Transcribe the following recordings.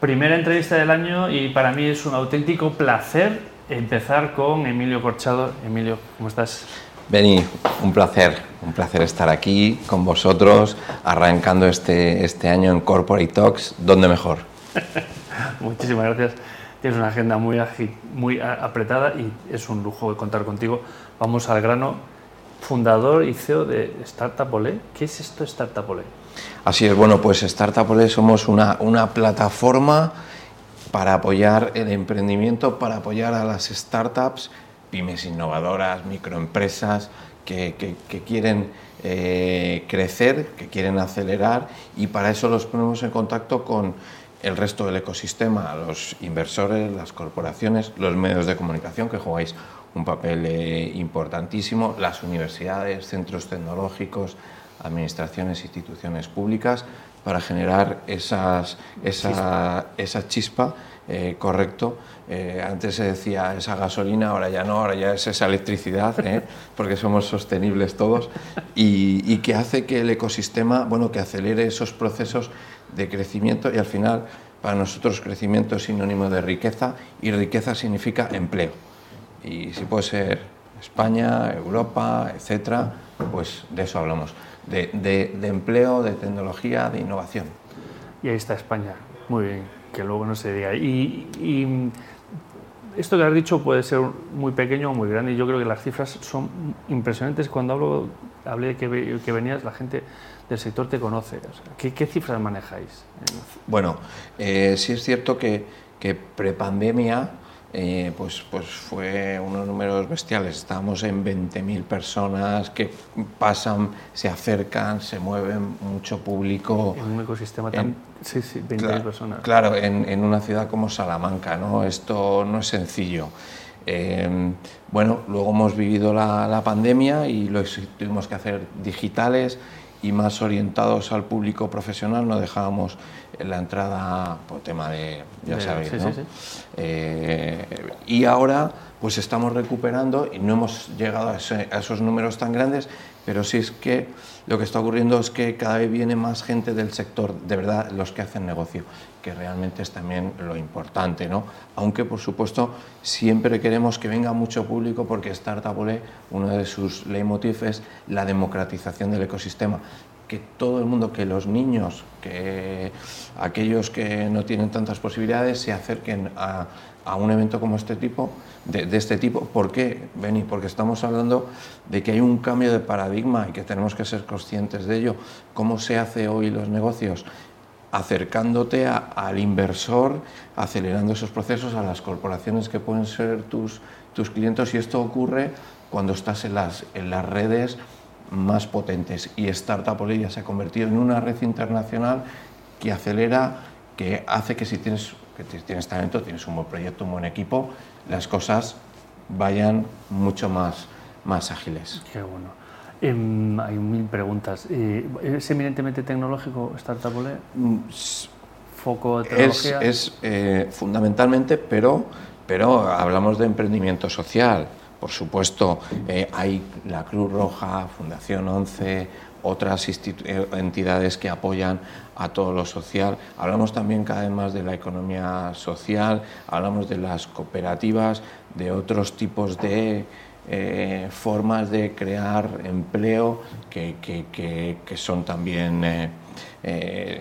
Primera entrevista del año y para mí es un auténtico placer empezar con Emilio Corchado. Emilio, ¿cómo estás? Beni, un placer, un placer estar aquí con vosotros, arrancando este, este año en Corporate Talks, ¿dónde mejor? Muchísimas gracias. Tienes una agenda muy, muy apretada y es un lujo contar contigo. Vamos al grano. Fundador y CEO de Startup Olé. ¿Qué es esto Startup Olé? Así es, bueno, pues Startup Olé somos una, una plataforma para apoyar el emprendimiento, para apoyar a las startups pymes innovadoras, microempresas que, quieren eh, crecer, que quieren acelerar y para eso los ponemos en contacto con el resto del ecosistema, los inversores, las corporaciones, los medios de comunicación que jugáis un papel eh, importantísimo, las universidades, centros tecnológicos, administraciones, instituciones públicas, para generar esas, esa, esa chispa eh, correcto. Eh, antes se decía esa gasolina, ahora ya no, ahora ya es esa electricidad, ¿eh? porque somos sostenibles todos, y, que hace que el ecosistema, bueno, que acelere esos procesos de crecimiento y al final para nosotros crecimiento es sinónimo de riqueza y riqueza significa empleo. Y si puede ser España, Europa, etcétera, pues de eso hablamos, de, de empleo, de tecnología, de innovación. Y ahí está España, muy bien que luego no se diga. Y, esto que has dicho puede ser muy pequeño o muy grande yo creo que las cifras son impresionantes. Cuando hablo, hablé que, que venías, la gente del sector te conoce. ¿qué, cifras manejáis? Bueno, eh, sí es cierto que, que prepandemia eh, pues, pues fue unos números bestiales. Estábamos en 20.000 personas que pasan, se acercan, se mueven, mucho público. En un ecosistema tan... sí, sí, 20.000 personas. Claro, en, en, una ciudad como Salamanca, ¿no? Esto no es sencillo. Eh, bueno, luego hemos vivido la, la pandemia y lo tuvimos que hacer digitales y más orientados al público profesional, no dejábamos la entrada por tema de, ya sabéis, ¿no? Eh, y ahora pues estamos recuperando y no hemos llegado a, esos números tan grandes, pero sí es que lo que está ocurriendo es que cada vez viene más gente del sector, de verdad, los que hacen negocio, que realmente es también lo importante, ¿no? Aunque, por supuesto, siempre queremos que venga mucho público porque Startup uno de sus leitmotiv es la democratización del ecosistema que todo el mundo, que los niños, que aquellos que no tienen tantas posibilidades se acerquen a, a un evento como este tipo, de, este tipo. ¿Por qué, Beni? Porque estamos hablando de que hay un cambio de paradigma y que tenemos que ser conscientes de ello. ¿Cómo se hace hoy los negocios? acercándote al inversor, acelerando esos procesos a las corporaciones que pueden ser tus, tus clientes y esto ocurre cuando estás en las, en las redes más potentes y Startup ya se ha convertido en una red internacional que acelera, que hace que si tienes, que tienes talento, tienes un buen proyecto, un buen equipo, las cosas vayan mucho más, más ágiles. Qué bueno. Em, hay mil preguntas. Eh, ¿Es eminentemente tecnológico Startup mm, ¿Foco de tecnología? Es, eh, fundamentalmente, pero, pero hablamos de emprendimiento social por supuesto, eh, hay la Cruz Roja, Fundación 11, otras eh, entidades que apoyan a todo lo social. Hablamos también cada vez más de la economía social, hablamos de las cooperativas, de otros tipos de eh, formas de crear empleo que, que, son también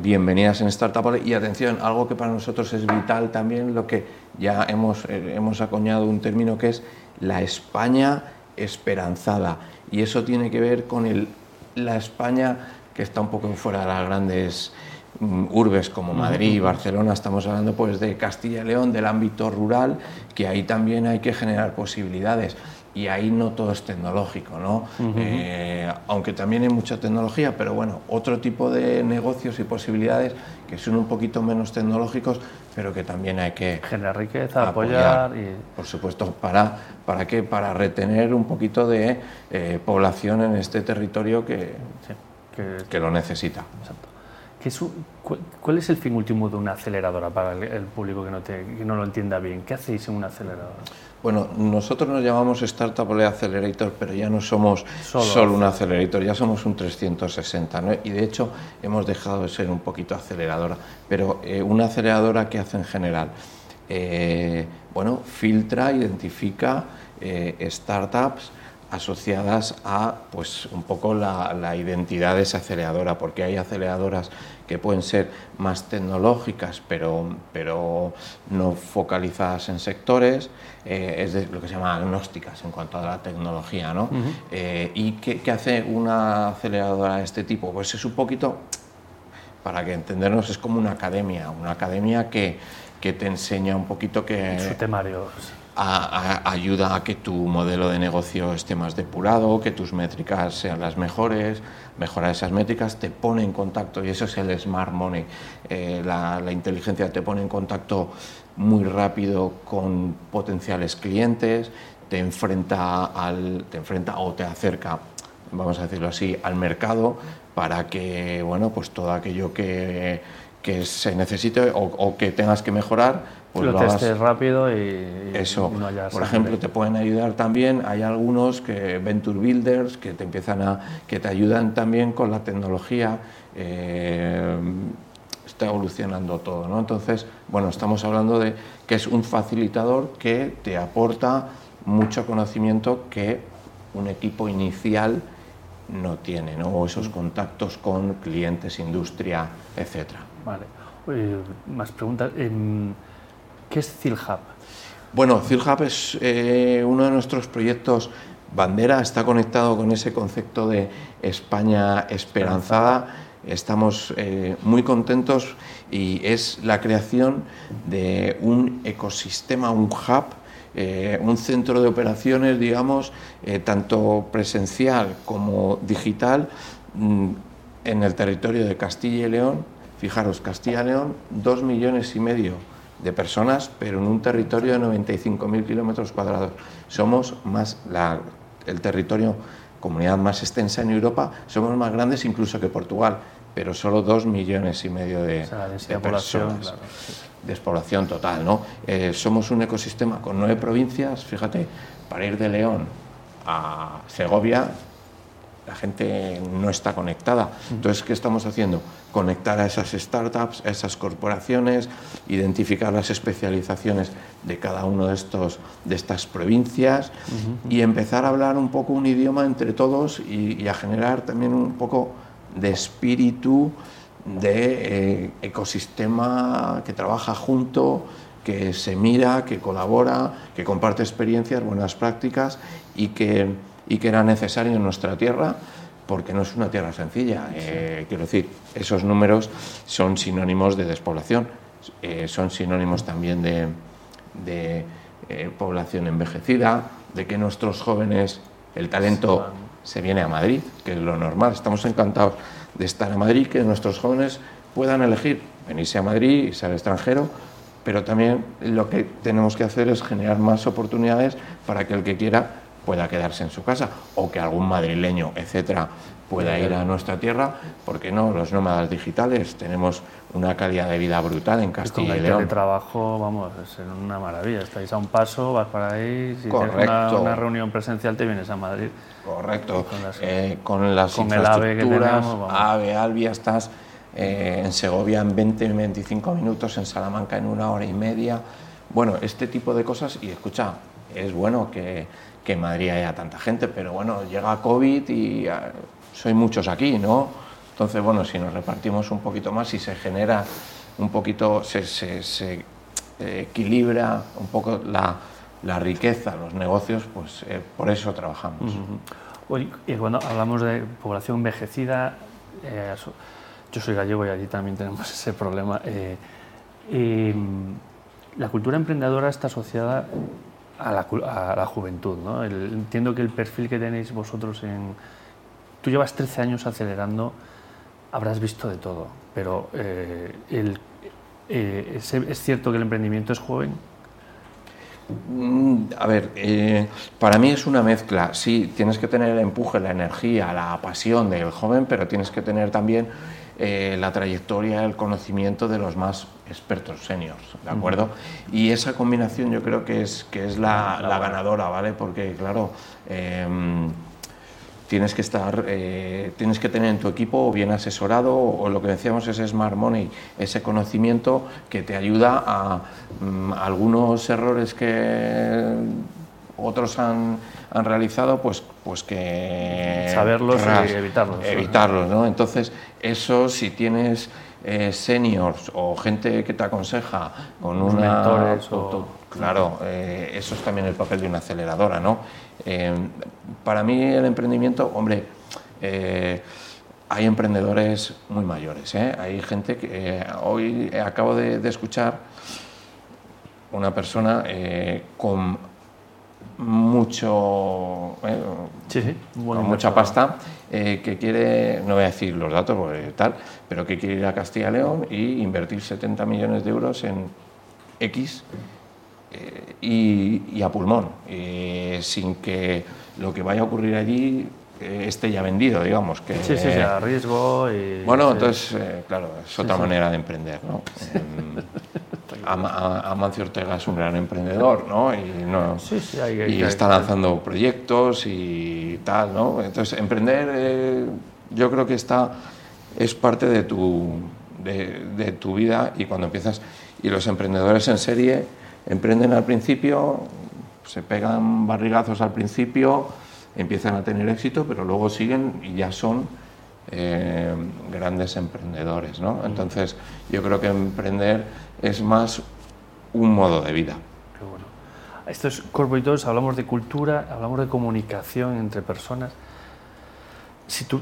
bienvenidas en Startup. Y atención, algo que para nosotros es vital también, lo que ya hemos, hemos acuñado un término que es la España esperanzada. Y eso tiene que ver con el, la España que está un poco fuera de las grandes mm, urbes como Madrid y Barcelona, estamos hablando pues de Castilla y León, del ámbito rural, que ahí también hay que generar posibilidades. Y ahí no todo es tecnológico, ¿no? Eh, aunque también hay mucha tecnología, pero bueno, otro tipo de negocios y posibilidades que son un poquito menos tecnológicos, pero que también hay que generar riqueza, apoyar, y... por supuesto, para para qué, para retener un poquito de eh, población en este territorio que, que, lo necesita. Exacto. ¿Cuál es el fin último de una aceleradora para el, público que no, que no lo entienda bien? ¿Qué hacéis en una aceleradora? Bueno, nosotros nos llamamos Startup Lab Accelerator, pero ya no somos solo, un accelerator, ya somos un 360, ¿no? Y de hecho hemos dejado de ser un poquito aceleradora, pero eh, una aceleradora que hace en general, eh, bueno, filtra, identifica eh, startups asociadas a pues un poco la, identidad de esa aceleradora, porque hay aceleradoras que pueden ser más tecnológicas, pero, pero no focalizadas en sectores, eh, es de lo que se llama agnósticas en cuanto a la tecnología. ¿no? Eh, ¿Y qué, hace una aceleradora de este tipo? Pues es un poquito, para que entendernos, es como una academia, una academia que, que te enseña un poquito que... Su temario ayuda a que tu modelo de negocio esté más depurado, que tus métricas sean las mejores, mejorar esas métricas, te pone en contacto, y eso es el smart money, eh, la, inteligencia te pone en contacto muy rápido con potenciales clientes, te enfrenta, al, te enfrenta o te acerca, vamos a decirlo así, al mercado para que bueno, pues todo aquello que, que se necesite o, o que tengas que mejorar, pues lo, testes rápido y, eso. Por ejemplo, te pueden ayudar también, hay algunos que venture builders que te empiezan a que te ayudan también con la tecnología. Eh, está evolucionando todo, ¿no? Entonces, bueno, estamos hablando de que es un facilitador que te aporta mucho conocimiento que un equipo inicial no tiene, ¿no? O esos contactos con clientes, industria, etcétera. Vale. más preguntas. Em, ¿Qué es CILHub? Bueno, CILHub es eh, uno de nuestros proyectos bandera, está conectado con ese concepto de España esperanzada. Estamos eh, muy contentos y es la creación de un ecosistema, un hub, eh, un centro de operaciones, digamos, tanto presencial como digital, mm, en el territorio de Castilla y León. Fijaros, Castilla y León, dos millones y medio de personas, pero en un territorio de 95.000 kilómetros cuadrados. Somos más la, el territorio, comunidad más extensa en Europa, somos más grandes incluso que Portugal, pero solo dos millones y medio de, personas. Despoblación total, ¿no? Eh, somos un ecosistema con nueve provincias, fíjate, para ir de León a Segovia la gente no está conectada. Entonces, ¿qué estamos haciendo? Conectar a esas startups, a esas corporaciones, identificar las especializaciones de cada uno de, estos, de estas provincias y empezar a hablar un poco un idioma entre todos y, a generar también un poco de espíritu de eh, ecosistema que trabaja junto, que se mira, que colabora, que comparte experiencias, buenas prácticas y que y que era necesario en nuestra tierra porque no es una tierra sencilla. Eh, quiero decir, esos números son sinónimos de despoblación, eh, son sinónimos también de, eh, población envejecida, de que nuestros jóvenes, el talento se viene a Madrid, que es lo normal. Estamos encantados de estar a Madrid, que nuestros jóvenes puedan elegir venirse a Madrid, irse al extranjero, pero también lo que tenemos que hacer es generar más oportunidades para que el que quiera pueda quedarse en su casa o que algún madrileño, etcétera, pueda ir a nuestra tierra, porque no, los nómadas digitales tenemos una calidad de vida brutal en Castilla y, León. El trabajo, vamos, es una maravilla. Estáis a un paso, vas para ahí, si Correcto. tienes una, reunión presencial te vienes a Madrid. Correcto. Con las, con infraestructuras, AVE, Albia, estás eh, en Segovia en 20-25 minutos, en Salamanca en una hora y media. Bueno, este tipo de cosas, y escucha, es bueno que que en Madrid haya tanta gente, pero bueno, llega COVID y ah, soy muchos aquí, ¿no? Entonces, bueno, si nos repartimos un poquito más y se genera un poquito, se, se, eh, equilibra un poco la, la, riqueza, los negocios, pues eh, por eso trabajamos. y cuando hablamos de población envejecida, eh, yo soy gallego y allí también tenemos ese problema. y, la cultura emprendedora está asociada a la, juventud. ¿no? entiendo que el perfil que tenéis vosotros en... Tú llevas 13 años acelerando, habrás visto de todo, pero eh, eh, ¿es, cierto que el emprendimiento es joven? Mm, a ver, eh, para mí es una mezcla. Sí, tienes que tener el empuje, la energía, la pasión del joven, pero tienes que tener también eh, la trayectoria, el conocimiento de los más expertos seniors, ¿de acuerdo? Y esa combinación yo creo que es, que es la, la ganadora, ¿vale? Porque, claro, em, tienes que estar, eh, tienes que tener en tu equipo bien asesorado o lo que decíamos es Smart Money, ese conocimiento que te ayuda a mm, algunos errores que otros han, han, realizado, pues, pues que... Saberlos y evitarlos. Evitarlos, ¿no? Entonces, eso si tienes eh, seniors o gente que te aconseja con unos Mentores o... Claro, eh, eso es también el papel de una aceleradora, ¿no? Eh, para mí el emprendimiento, hombre, eh, hay emprendedores muy mayores, ¿eh? hay gente que hoy acabo de, escuchar una persona con mucho con mucha pasta que quiere no voy a decir los datos porque tal pero que quiere ir a Castilla y León y invertir 70 millones de euros en X y, a pulmón, sin que lo que vaya a ocurrir allí eh, esté ya vendido, digamos. Que, sí, sí, sí, a riesgo y... Bueno, entonces, eh, claro, es otra manera de emprender, ¿no? Amancio Ortega es un gran emprendedor, ¿no? Y, no, y está lanzando proyectos y tal, ¿no? Entonces, emprender eh, yo creo que está, es parte de tu, de, de tu vida y cuando empiezas... Y los emprendedores en serie Emprenden al principio, se pegan barrigazos al principio, empiezan a tener éxito, pero luego siguen y ya son eh, grandes emprendedores. ¿no? Entonces, yo creo que emprender es más un modo de vida. Qué bueno. Estos corporativos hablamos de cultura, hablamos de comunicación entre personas. Si tú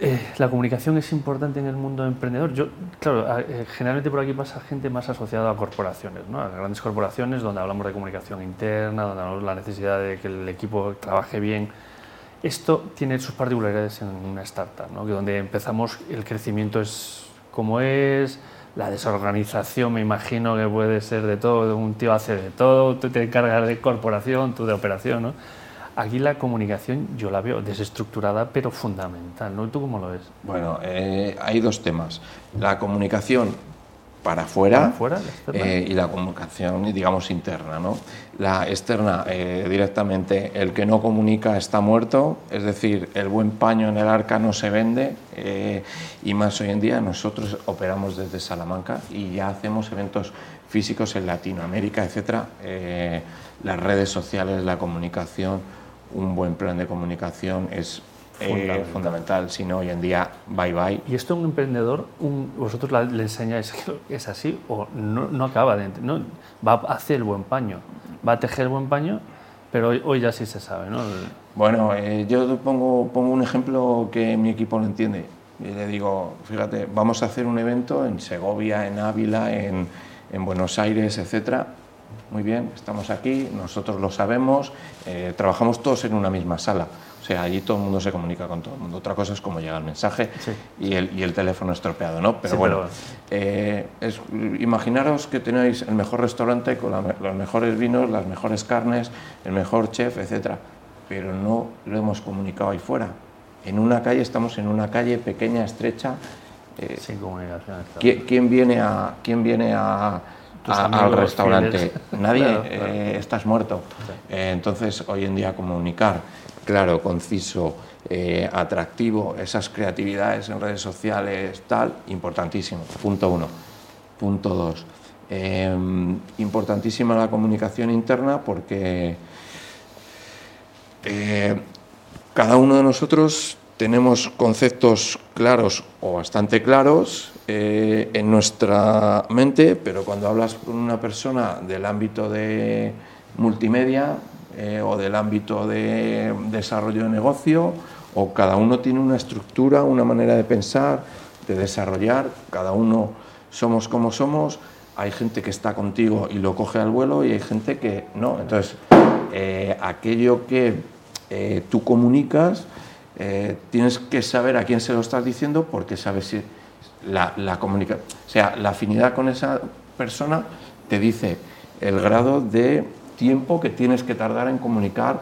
eh, la comunicación es importante en el mundo emprendedor. Yo, claro, eh, generalmente por aquí pasa gente más asociada a corporaciones, ¿no? a grandes corporaciones donde hablamos de comunicación interna, donde hablamos de la necesidad de que el equipo trabaje bien. Esto tiene sus particularidades en una startup, ¿no? que donde empezamos el crecimiento es como es, la desorganización me imagino que puede ser de todo, un tío hace de todo, tú te encargas de corporación, tú de operación. ¿no? Aquí la comunicación yo la veo desestructurada, pero fundamental, ¿no? ¿Tú cómo lo ves? Bueno, eh, hay dos temas. La comunicación para afuera, eh, y la comunicación, digamos, interna. ¿no? La externa, eh, directamente, el que no comunica está muerto, es decir, el buen paño en el arca no se vende, y más hoy en día nosotros operamos desde Salamanca y ya hacemos eventos físicos en Latinoamérica, etc. las redes sociales, la comunicación, un buen plan de comunicación es eh, fundamental. Si no, hoy en día, bye bye. ¿Y esto un emprendedor, un, vosotros le enseñáis que es así o no, no acaba de no, Va a hacer el buen paño, va a tejer el buen paño, pero hoy, ya sí se sabe, ¿no? Bueno, eh, yo pongo, pongo un ejemplo que mi equipo no entiende. Y le digo, fíjate, vamos a hacer un evento en Segovia, en Ávila, en, en Buenos Aires, etcétera muy bien, estamos aquí, nosotros lo sabemos, eh, trabajamos todos en una misma sala. O sea, allí todo el mundo se comunica con todo el mundo. Otra cosa es cómo llega el mensaje y, el, y, el, teléfono estropeado, ¿no? Pero bueno, eh, es, imaginaros que tenéis el mejor restaurante con los mejores vinos, las mejores carnes, el mejor chef, etcétera, pero no lo hemos comunicado ahí fuera. En una calle, estamos en una calle pequeña, estrecha. Eh, Sin comunicación. ¿quién, viene a, ¿Quién viene a al restaurante. Nadie, eh, estás muerto. Eh, entonces, hoy en día comunicar claro, conciso, eh, atractivo, esas creatividades en redes sociales, tal, importantísimo. Punto uno. Punto dos. importantísima la comunicación interna porque cada uno de nosotros tenemos conceptos claros o bastante claros eh, en nuestra mente, pero cuando hablas con una persona del ámbito de multimedia eh, o del ámbito de desarrollo de negocio, o cada uno tiene una estructura, una manera de pensar, de desarrollar, cada uno somos como somos, hay gente que está contigo y lo coge al vuelo y hay gente que no. Entonces, eh, aquello que tú comunicas, tienes que saber a quién se lo estás diciendo porque sabes si la, la comunicación, o sea, la afinidad con esa persona te dice el grado de tiempo que tienes que tardar en comunicar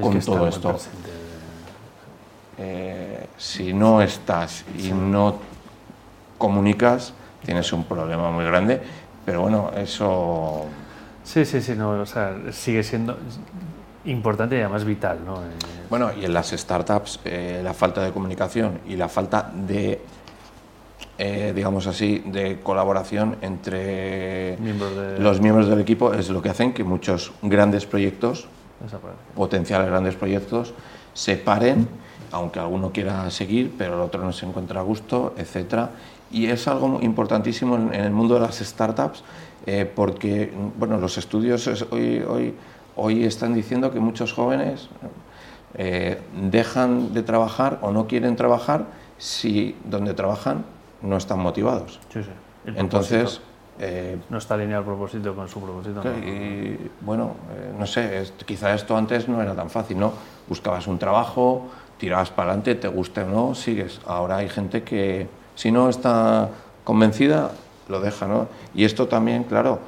con todo esto. Eh, si no estás y no comunicas, tienes un problema muy grande. Pero bueno, eso... Sí, sí, sí, no, o sea, sigue siendo importante y además vital. ¿no? Eh, Bueno, y en las startups eh, la falta de comunicación y la falta de, eh, digamos así, de colaboración entre Miembros de- los miembros del equipo es lo que hacen que muchos grandes proyectos, potenciales grandes proyectos, se paren, aunque alguno quiera seguir, pero el otro no se encuentra a gusto, etcétera. Y es algo muy importantísimo en, en el mundo de las startups, eh, porque bueno, los estudios es- hoy, hoy, hoy están diciendo que muchos jóvenes eh, dejan de trabajar o no quieren trabajar si donde trabajan no están motivados. Sí, sí. Entonces, eh, No está alineado el propósito con su propósito. ¿no? y, bueno, eh, no sé, es- quizá esto antes no era tan fácil, ¿no? Buscabas un trabajo, tirabas para adelante, te guste o no, sigues. Ahora hay gente que, si no está convencida, lo deja, ¿no? Y esto también, claro,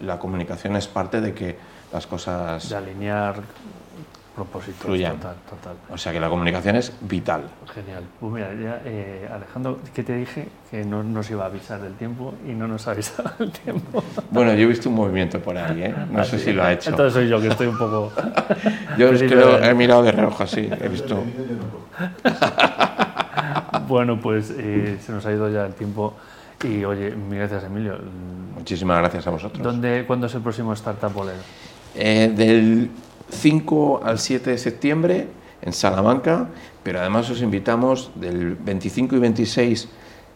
la comunicación es parte de que las cosas... De alinear propósitos. Fluyan. Total, total. O sea que la comunicación es vital. Genial. Pues mira, ya, eh, Alejandro, que te dije que no nos iba a avisar del tiempo y no nos ha avisado el tiempo. Bueno, yo he visto un movimiento por ahí, ¿eh? No sé si lo ha hecho. Entonces soy yo que estoy un poco... Yo es Sí, que pero- lo he mirado de reojo así, he visto... bueno, pues eh, se nos ha ido ya el tiempo y oye, mil gracias Emilio. Muchísimas gracias a vosotros. ¿Dónde, ¿Cuándo es el próximo Startup Bolero? Eh, del 5 al 7 de septiembre en Salamanca, pero además os invitamos del 25 y 26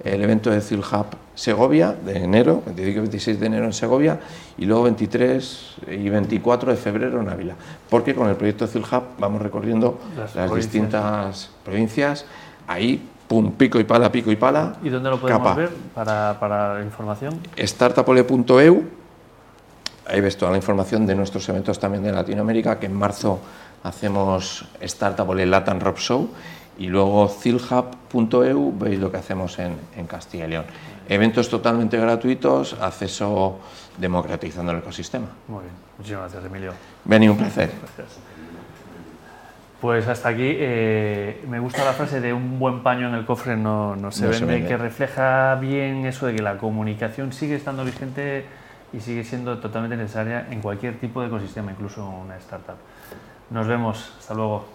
el evento de Zil Hub Segovia de enero, 25 y 26 de enero en Segovia, y luego 23 y 24 de febrero en Ávila, porque con el proyecto Zil Hub vamos recorriendo Las las, provincias. distintas provincias, ahí, pum, pico y pala, pico y pala, ¿Y dónde lo podemos Capa. ver para, para información? startupole.eu. Ahí ves toda la información de nuestros eventos también de Latinoamérica, que en marzo hacemos Startup Ole Latin Rock Show y luego zilhub.eu veis lo que hacemos en, en Castilla y León. Eventos totalmente gratuitos, acceso democratizando el ecosistema. Muy bien, muchísimas gracias Emilio. Vení, un placer. Gracias. Pues hasta aquí. eh, me gusta la frase de un buen paño en el cofre no, no se, No se vende. que refleja bien eso de que la comunicación sigue estando vigente y sigue siendo totalmente necesaria en cualquier tipo de ecosistema, incluso una startup. Nos vemos. Hasta luego.